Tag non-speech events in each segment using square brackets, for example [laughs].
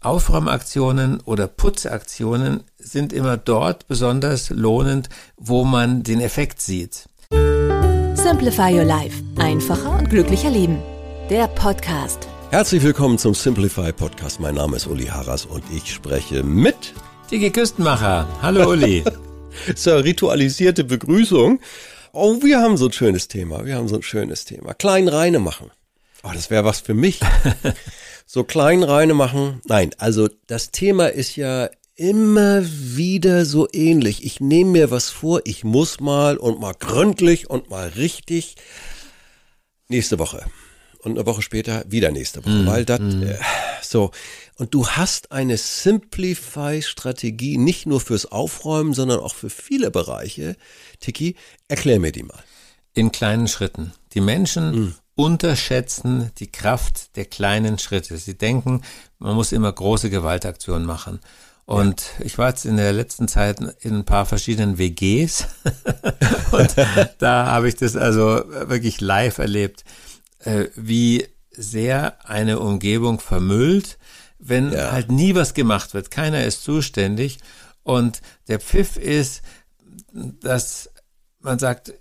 Aufräumaktionen oder Putzaktionen sind immer dort besonders lohnend, wo man den Effekt sieht. Simplify Your Life. Einfacher und glücklicher Leben. Der Podcast. Herzlich willkommen zum Simplify Podcast. Mein Name ist Uli Harras und ich spreche mit Dicke Küstenmacher. Hallo Uli. [laughs] so ritualisierte Begrüßung. Oh, wir haben so ein schönes Thema. Wir haben so ein schönes Thema. Klein reine machen. Oh, das wäre was für mich. [laughs] so klein reine machen. Nein, also das Thema ist ja immer wieder so ähnlich. Ich nehme mir was vor, ich muss mal und mal gründlich und mal richtig. Nächste Woche. Und eine Woche später wieder nächste Woche. weil das äh, so. Und du hast eine Simplify-Strategie nicht nur fürs Aufräumen, sondern auch für viele Bereiche. Tiki, erklär mir die mal. In kleinen Schritten. Die Menschen unterschätzen die Kraft der kleinen Schritte. Sie denken, man muss immer große Gewaltaktionen machen. Und ich war jetzt in der letzten Zeit in ein paar verschiedenen WGs [laughs] und da habe ich das also wirklich live erlebt, äh, wie sehr eine Umgebung vermüllt, wenn Ja. halt nie was gemacht wird. Keiner ist zuständig und der Pfiff ist, dass man sagt,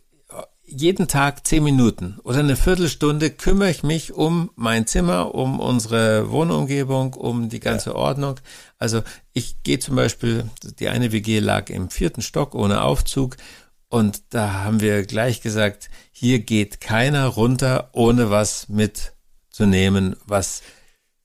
jeden Tag zehn Minuten oder eine Viertelstunde kümmere ich mich um mein Zimmer, um unsere Wohnumgebung, um die ganze Ordnung. Also ich gehe zum Beispiel, die eine WG lag im vierten Stock ohne Aufzug und da haben wir gleich gesagt, hier geht keiner runter, ohne was mitzunehmen, was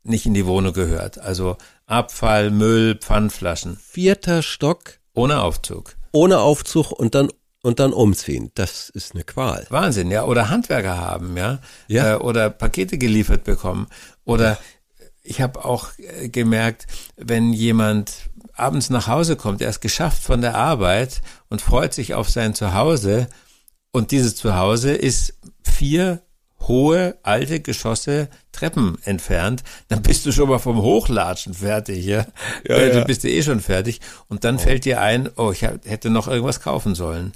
nicht in die Wohnung gehört. Also Abfall, Müll, Pfandflaschen, Vierter Stock ohne Aufzug. ohne Aufzug und dann und dann umziehen. Das ist eine Qual. Wahnsinn, ja. Oder Handwerker haben, ja. Ja. Äh, oder Pakete geliefert bekommen. Oder ich habe auch äh, gemerkt, wenn jemand abends nach Hause kommt, er ist geschafft von der Arbeit und freut sich auf sein Zuhause und dieses Zuhause ist vier hohe alte Geschosse Treppen entfernt, dann bist du schon mal vom Hochlatschen fertig, ja. Ja, Äh, ja. Du bist ja eh schon fertig und dann fällt dir ein, oh, ich hätte noch irgendwas kaufen sollen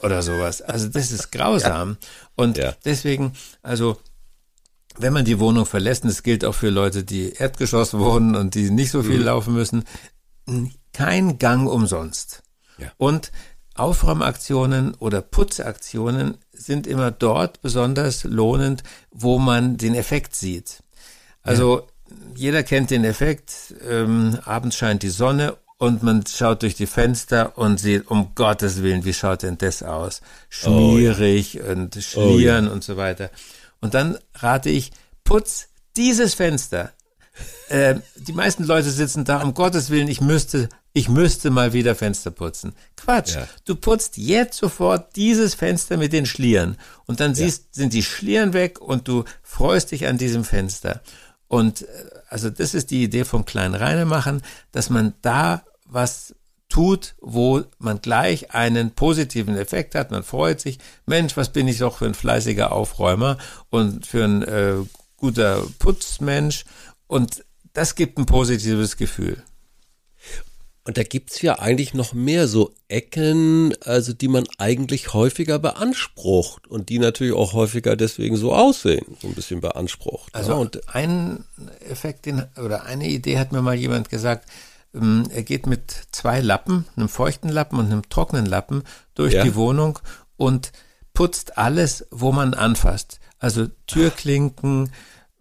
oder sowas. Also das ist [laughs] grausam und Ja. deswegen, also wenn man die Wohnung verlässt, und das gilt auch für Leute, die Erdgeschoss wohnen und die nicht so Mhm. viel laufen müssen, kein Gang umsonst. Und Aufräumaktionen oder Putzaktionen sind immer dort besonders lohnend, wo man den Effekt sieht. Also jeder kennt den Effekt, ähm, abends scheint die Sonne und man schaut durch die Fenster und sieht, um Gottes Willen, wie schaut denn das aus? Schmierig und schlieren und so weiter. Und dann rate ich, putz dieses Fenster. Äh, die meisten Leute sitzen da, um Gottes Willen, ich müsste, ich müsste mal wieder Fenster putzen. Quatsch. Ja. Du putzt jetzt sofort dieses Fenster mit den Schlieren. Und dann siehst, sind die Schlieren weg und du freust dich an diesem Fenster. Und äh, also das ist die Idee vom kleinen Reine machen, dass man da was tut, wo man gleich einen positiven Effekt hat. Man freut sich, Mensch, was bin ich doch für ein fleißiger Aufräumer und für ein äh, guter Putzmensch. Und das gibt ein positives Gefühl. Und da gibt's ja eigentlich noch mehr so Ecken, also die man eigentlich häufiger beansprucht und die natürlich auch häufiger deswegen so aussehen, so ein bisschen beansprucht. Also ja, und ein Effekt den, oder eine Idee hat mir mal jemand gesagt, ähm, er geht mit zwei Lappen, einem feuchten Lappen und einem trockenen Lappen durch Ja. die Wohnung und putzt alles, wo man anfasst. Also Türklinken,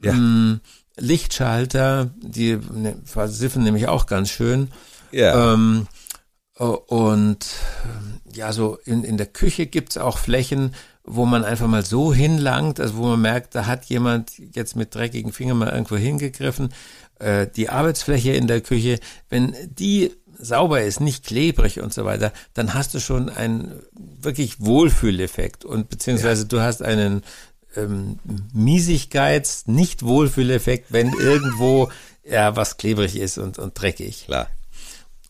Ja. ähm, Lichtschalter, die ne, versiffen nämlich auch ganz schön. Ja, Ähm, äh, und ähm, ja, so in, in der Küche gibt's auch Flächen, wo man einfach mal so hinlangt, also wo man merkt, da hat jemand jetzt mit dreckigen Fingern mal irgendwo hingegriffen. Äh, die Arbeitsfläche in der Küche, wenn die sauber ist, nicht klebrig und so weiter, dann hast du schon einen wirklich Wohlfühleffekt und beziehungsweise du hast einen ähm, Miesigkeits-, nicht Wohlfühleffekt, wenn irgendwo ja was klebrig ist und, und dreckig. Klar.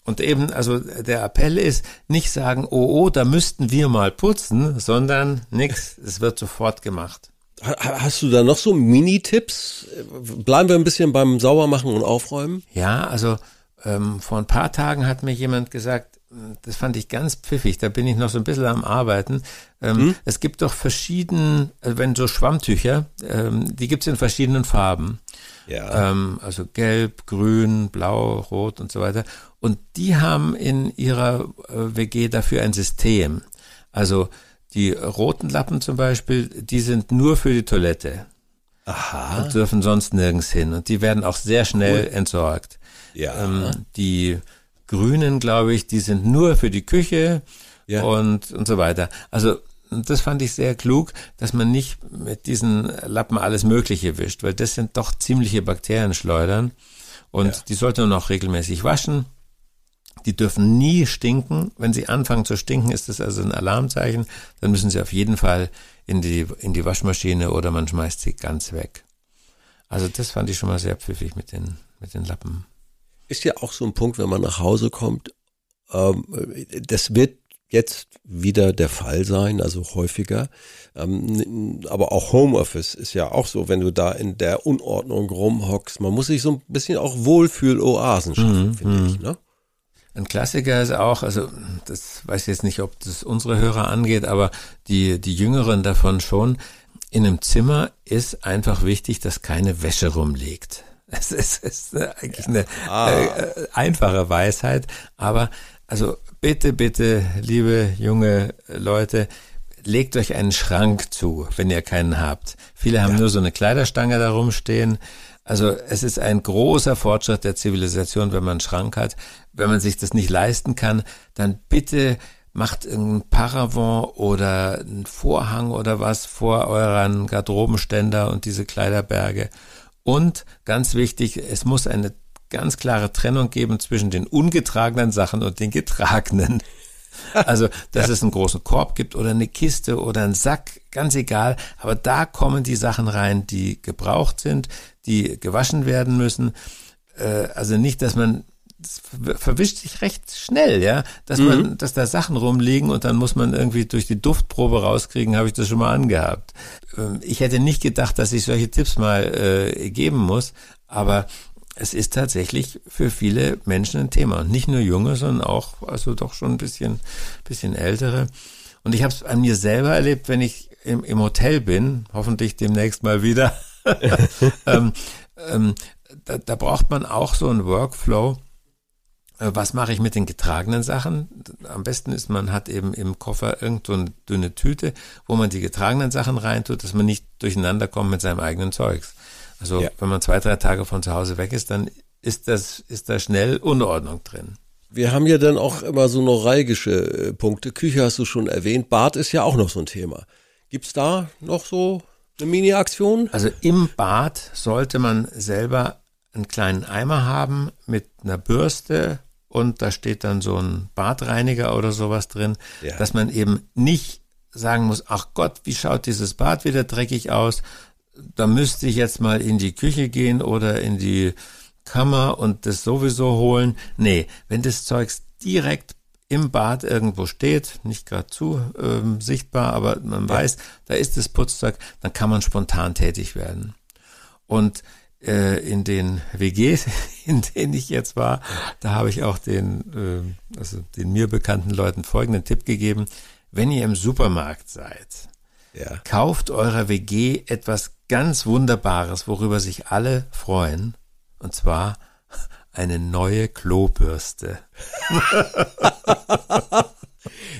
Und eben, also der Appell ist, nicht sagen, oh, oh, da müssten wir mal putzen, sondern nix, es wird sofort gemacht. Ha- Hast du da noch so Mini-Tipps? Bleiben wir ein bisschen beim Saubermachen und Aufräumen? Ja, also ähm, vor ein paar Tagen hat mir jemand gesagt, das fand ich ganz pfiffig, da bin ich noch so ein bisschen am Arbeiten. Ähm, Es gibt doch verschieden, äh, wenn so Schwammtücher, ähm, die gibt's in verschiedenen Farben. Ja. Ähm, also gelb, grün, blau, rot und so weiter. Und die haben in ihrer äh, WG dafür ein System. Also die roten Lappen zum Beispiel, die sind nur für die Toilette Aha. und dürfen sonst nirgends hin. Und die werden auch sehr schnell entsorgt. Ja. Ähm, die grünen, glaube ich, die sind nur für die Küche Ja. und, und so weiter. Also das fand ich sehr klug, dass man nicht mit diesen Lappen alles Mögliche wischt, weil das sind doch ziemliche Bakterienschleudern. Und Ja. die sollte man auch regelmäßig waschen. Die dürfen nie stinken. Wenn sie anfangen zu stinken, ist das also ein Alarmzeichen. Dann müssen sie auf jeden Fall in die, in die Waschmaschine oder man schmeißt sie ganz weg. Also das fand ich schon mal sehr pfiffig mit den, mit den Lappen. Ist ja auch so ein Punkt, wenn man nach Hause kommt. Ähm, das wird jetzt wieder der Fall sein, also häufiger. Ähm, aber auch Homeoffice ist ja auch so, wenn du da in der Unordnung rumhockst. Man muss sich so ein bisschen auch Wohlfühl-Oasen schaffen, finde ich. Ne? Ein Klassiker ist auch, also das weiß ich jetzt nicht, ob das unsere Hörer angeht, aber die, die Jüngeren davon schon. In einem Zimmer ist einfach wichtig, dass keine Wäsche rumliegt. [laughs] Es ist, ist eigentlich eine äh, einfache Weisheit, aber also bitte, bitte, liebe junge Leute, legt euch einen Schrank zu, wenn ihr keinen habt. Viele haben nur so eine Kleiderstange da rumstehen. Also es ist ein großer Fortschritt der Zivilisation, wenn man einen Schrank hat. Wenn man sich das nicht leisten kann, dann bitte macht irgendein Paravent oder einen Vorhang oder was vor euren Garderobenständer und diese Kleiderberge. Und ganz wichtig, es muss eine ganz klare Trennung geben zwischen den ungetragenen Sachen und den getragenen. Also, [laughs] dass es einen großen Korb gibt oder eine Kiste oder einen Sack, ganz egal. Aber da kommen die Sachen rein, die gebraucht sind, die gewaschen werden müssen. Äh, also nicht, dass man das ver- verwischt sich recht schnell, ja, dass man, dass da Sachen rumliegen und dann muss man irgendwie durch die Duftprobe rauskriegen, habe ich das schon mal angehabt. Ähm, Ich hätte nicht gedacht, dass ich solche Tipps mal äh, geben muss, aber es ist tatsächlich für viele Menschen ein Thema und nicht nur junge, sondern auch also doch schon ein bisschen bisschen ältere. Und ich habe es an mir selber erlebt, wenn ich im, im Hotel bin, hoffentlich demnächst mal wieder. [laughs] ähm, ähm, da, da braucht man auch so einen Workflow. Äh, Was mache ich mit den getragenen Sachen? Am besten ist, man hat eben im Koffer irgend so eine dünne Tüte, wo man die getragenen Sachen reintut, dass man nicht durcheinander kommt mit seinem eigenen Zeugs. Also Ja. wenn man zwei, drei Tage von zu Hause weg ist, dann ist das, ist da schnell Unordnung drin. Wir haben ja dann auch immer so neuralgische äh, Punkte. Küche hast du schon erwähnt. Bad ist ja auch noch so ein Thema. Gibt's da noch so eine Mini-Aktion? Also im Bad sollte man selber einen kleinen Eimer haben mit einer Bürste und da steht dann so ein Badreiniger oder sowas drin, Ja. dass man eben nicht sagen muss, ach Gott, wie schaut dieses Bad wieder dreckig aus? Da müsste ich jetzt mal in die Küche gehen oder in die Kammer und das sowieso holen. Nee, wenn das Zeugs direkt im Bad irgendwo steht, nicht gerade zu ähm, sichtbar, aber man weiß, da ist das Putzzeug, dann kann man spontan tätig werden. Und äh, in den WGs, [laughs] in denen ich jetzt war, da habe ich auch den, äh, also den mir bekannten Leuten folgenden Tipp gegeben. Wenn ihr im Supermarkt seid, Ja. kauft eurer WG etwas ganz Wunderbares, worüber sich alle freuen. Und zwar eine neue Klobürste. [laughs]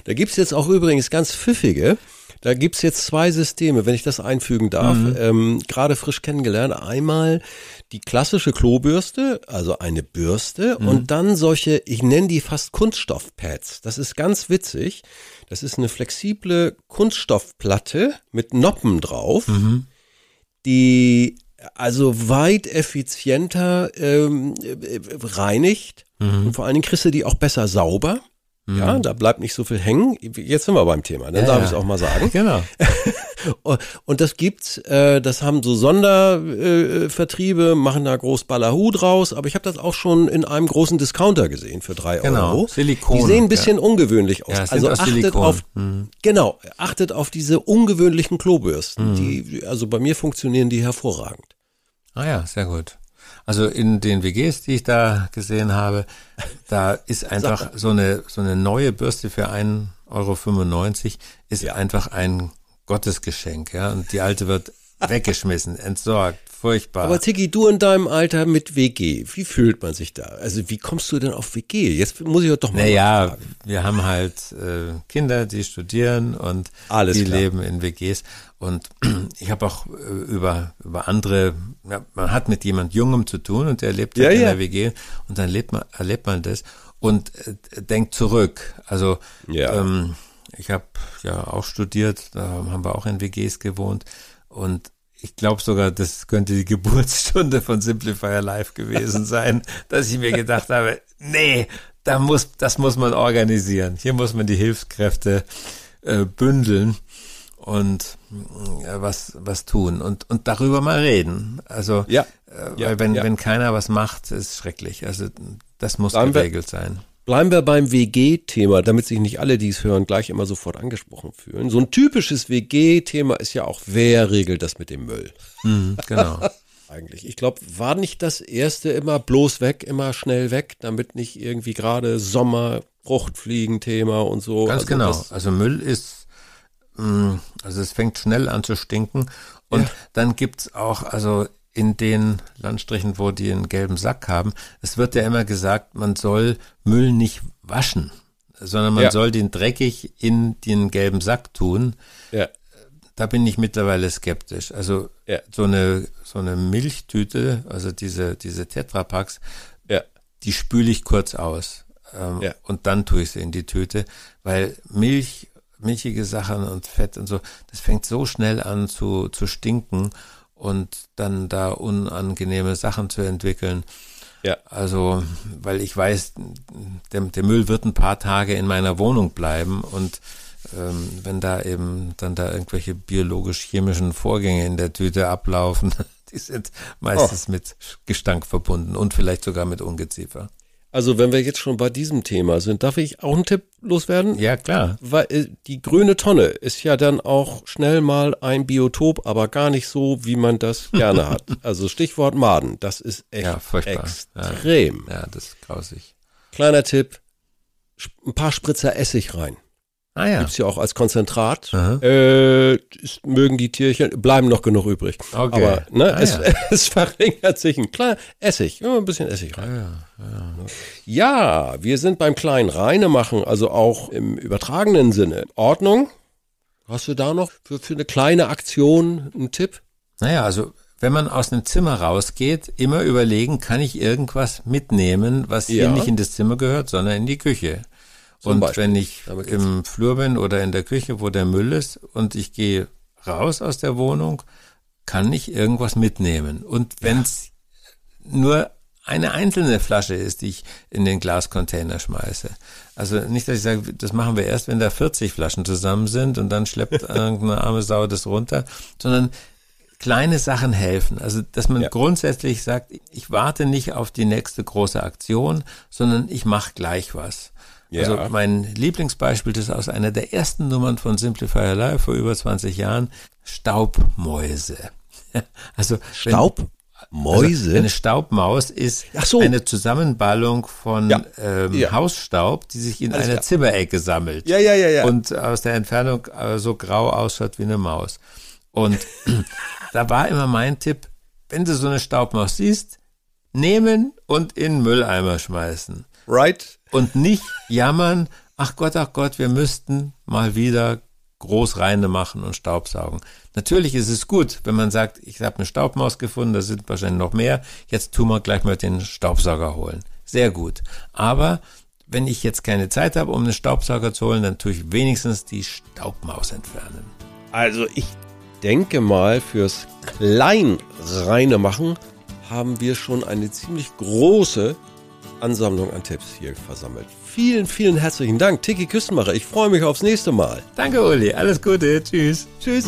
Da gibt's jetzt auch übrigens ganz pfiffige. Da gibt's jetzt zwei Systeme, wenn ich das einfügen darf. Ähm, Gerade frisch kennengelernt. Einmal die klassische Klobürste, also eine Bürste und dann solche, ich nenne die fast Kunststoffpads. Das ist ganz witzig. Das ist eine flexible Kunststoffplatte mit Noppen drauf, die also weit effizienter ähm, äh, reinigt und vor allen Dingen kriegst du die auch besser sauber. Ja, da bleibt nicht so viel hängen. Jetzt sind wir beim Thema, dann Ja, darf ja. ich es auch mal sagen. [laughs] Genau. [laughs] Und das gibt's, äh, das haben so Sondervertriebe, äh, machen da groß Ballahu draus, aber ich habe das auch schon in einem großen Discounter gesehen für drei Genau, Euro. Silikon, Die sehen ein bisschen ja. ungewöhnlich aus. Also aus achtet Silikon. auf, Mhm. genau, achtet auf diese ungewöhnlichen Klobürsten. Die, also bei mir funktionieren die hervorragend. Ah ja, sehr gut. Also in den WGs, die ich da gesehen habe, da ist [laughs] einfach so eine, so eine neue Bürste für 1,95 Euro ist Ja. einfach ein Gottesgeschenk, ja. Und die alte wird [laughs] weggeschmissen, entsorgt, furchtbar. Aber Tiki, du in deinem Alter mit WG, wie fühlt man sich da? Also wie kommst du denn auf WG? Jetzt muss ich doch mal Naja, fragen. wir haben halt äh, Kinder, die studieren und Alles die klar. leben in WGs. Und [clears throat] ich habe auch äh, über, über andere, ja, man hat mit jemand Jungem zu tun und der lebt Ja, halt in ja. der WG und dann lebt man, erlebt man das und äh, denkt zurück. Also ähm, ich habe ja auch studiert, da haben wir auch in WGs gewohnt und ich glaube sogar, das könnte die Geburtsstunde von Simplifier Live gewesen sein, [laughs] dass ich mir gedacht habe, nee, da muss, das muss man organisieren. Hier muss man die Hilfskräfte äh, bündeln und äh, was, was tun und, und darüber mal reden. Also, Ja. äh, Ja, weil wenn, ja. wenn keiner was macht, ist schrecklich. Also, das muss Dann geregelt sein. Bleiben wir beim WG-Thema, damit sich nicht alle, die es hören, gleich immer sofort angesprochen fühlen. So ein typisches WG-Thema ist ja auch, wer regelt das mit dem Müll? Mhm, genau. [laughs] Eigentlich. Ich glaube, war nicht das erste immer bloß weg, immer schnell weg, damit nicht irgendwie gerade Sommer, Fruchtfliegen-Thema und so. Ganz Also genau. also Müll ist, mh, also es fängt schnell an zu stinken. Und Ja. dann gibt's auch, also in den Landstrichen, wo die einen gelben Sack haben, es wird ja immer gesagt, man soll Müll nicht waschen, sondern man Ja. soll den dreckig in den gelben Sack tun. ja. Da bin ich mittlerweile skeptisch. Also Ja. so eine so eine Milchtüte, also diese diese Tetrapacks, Ja. die spüle ich kurz aus ähm, Ja. und dann tue ich sie in die Tüte, weil Milch, milchige Sachen und Fett und so, das fängt so schnell an zu, zu stinken und dann da unangenehme Sachen zu entwickeln. Ja. Also, weil ich weiß, der, der Müll wird ein paar Tage in meiner Wohnung bleiben und ähm, wenn da eben dann da irgendwelche biologisch-chemischen Vorgänge in der Tüte ablaufen, [laughs] die sind meistens mit Gestank verbunden und vielleicht sogar mit Ungeziefer. Also wenn wir jetzt schon bei diesem Thema sind, darf ich auch einen Tipp loswerden? Ja, klar. Weil äh, die grüne Tonne ist ja dann auch schnell mal ein Biotop, aber gar nicht so, wie man das [laughs] gerne hat. Also Stichwort Maden, das ist echt Ja, extrem. Ja, das ist grausig. Kleiner Tipp, ein paar Spritzer Essig rein. Ah ja. Gibt's ja auch als Konzentrat. Äh, es mögen die Tierchen, bleiben noch genug übrig. Okay. Aber ne, Ah, es, ja. [laughs] es verringert sich ein kleiner Essig, immer ein bisschen Essig rein. Ja, wir sind beim kleinen Reinemachen, also auch im übertragenen Sinne. Ordnung? Hast du da noch für, für eine kleine Aktion einen Tipp? Naja, also wenn man aus einem Zimmer rausgeht, immer überlegen, kann ich irgendwas mitnehmen, was hier Ja. nicht in das Zimmer gehört, sondern in die Küche. Zum und Beispiel. wenn ich im Flur bin oder in der Küche, wo der Müll ist, und ich gehe raus aus der Wohnung, kann ich irgendwas mitnehmen. Und wenn es nur eine einzelne Flasche ist, die ich in den Glascontainer schmeiße. Also nicht, dass ich sage, das machen wir erst, wenn da 40 Flaschen zusammen sind und dann schleppt [laughs] irgendeine arme Sau das runter, sondern kleine Sachen helfen. Also, dass man Ja. grundsätzlich sagt, ich warte nicht auf die nächste große Aktion, sondern ich mache gleich was. Ja. Also mein Lieblingsbeispiel ist aus einer der ersten Nummern von Simplifier Live vor über 20 Jahren, Staubmäuse. [laughs] Also wenn- Staubmäuse? Also eine Staubmaus ist so. eine Zusammenballung von Ja. ähm, Ja. Hausstaub, die sich in Alles einer klar. Zimmerecke sammelt. Ja, ja, ja, ja. Und aus der Entfernung äh, so grau ausschaut wie eine Maus. Und [clears throat] da war immer mein Tipp, wenn du so eine Staubmaus siehst, nehmen und in Mülleimer schmeißen. Right? Und nicht jammern, ach Gott, ach Gott, wir müssten mal wieder groß reine machen und Staubsaugen. Natürlich ist es gut, wenn man sagt, ich habe eine Staubmaus gefunden, da sind wahrscheinlich noch mehr, jetzt tun wir gleich mal den Staubsauger holen. Sehr gut. Aber wenn ich jetzt keine Zeit habe, um einen Staubsauger zu holen, dann tue ich wenigstens die Staubmaus entfernen. Also ich denke mal, fürs klein reine machen haben wir schon eine ziemlich große Ansammlung an Tipps hier versammelt. Vielen, vielen herzlichen Dank. Tiki Küstenmacher, ich freue mich aufs nächste Mal. Danke, Uli. Alles Gute. Tschüss. Tschüss.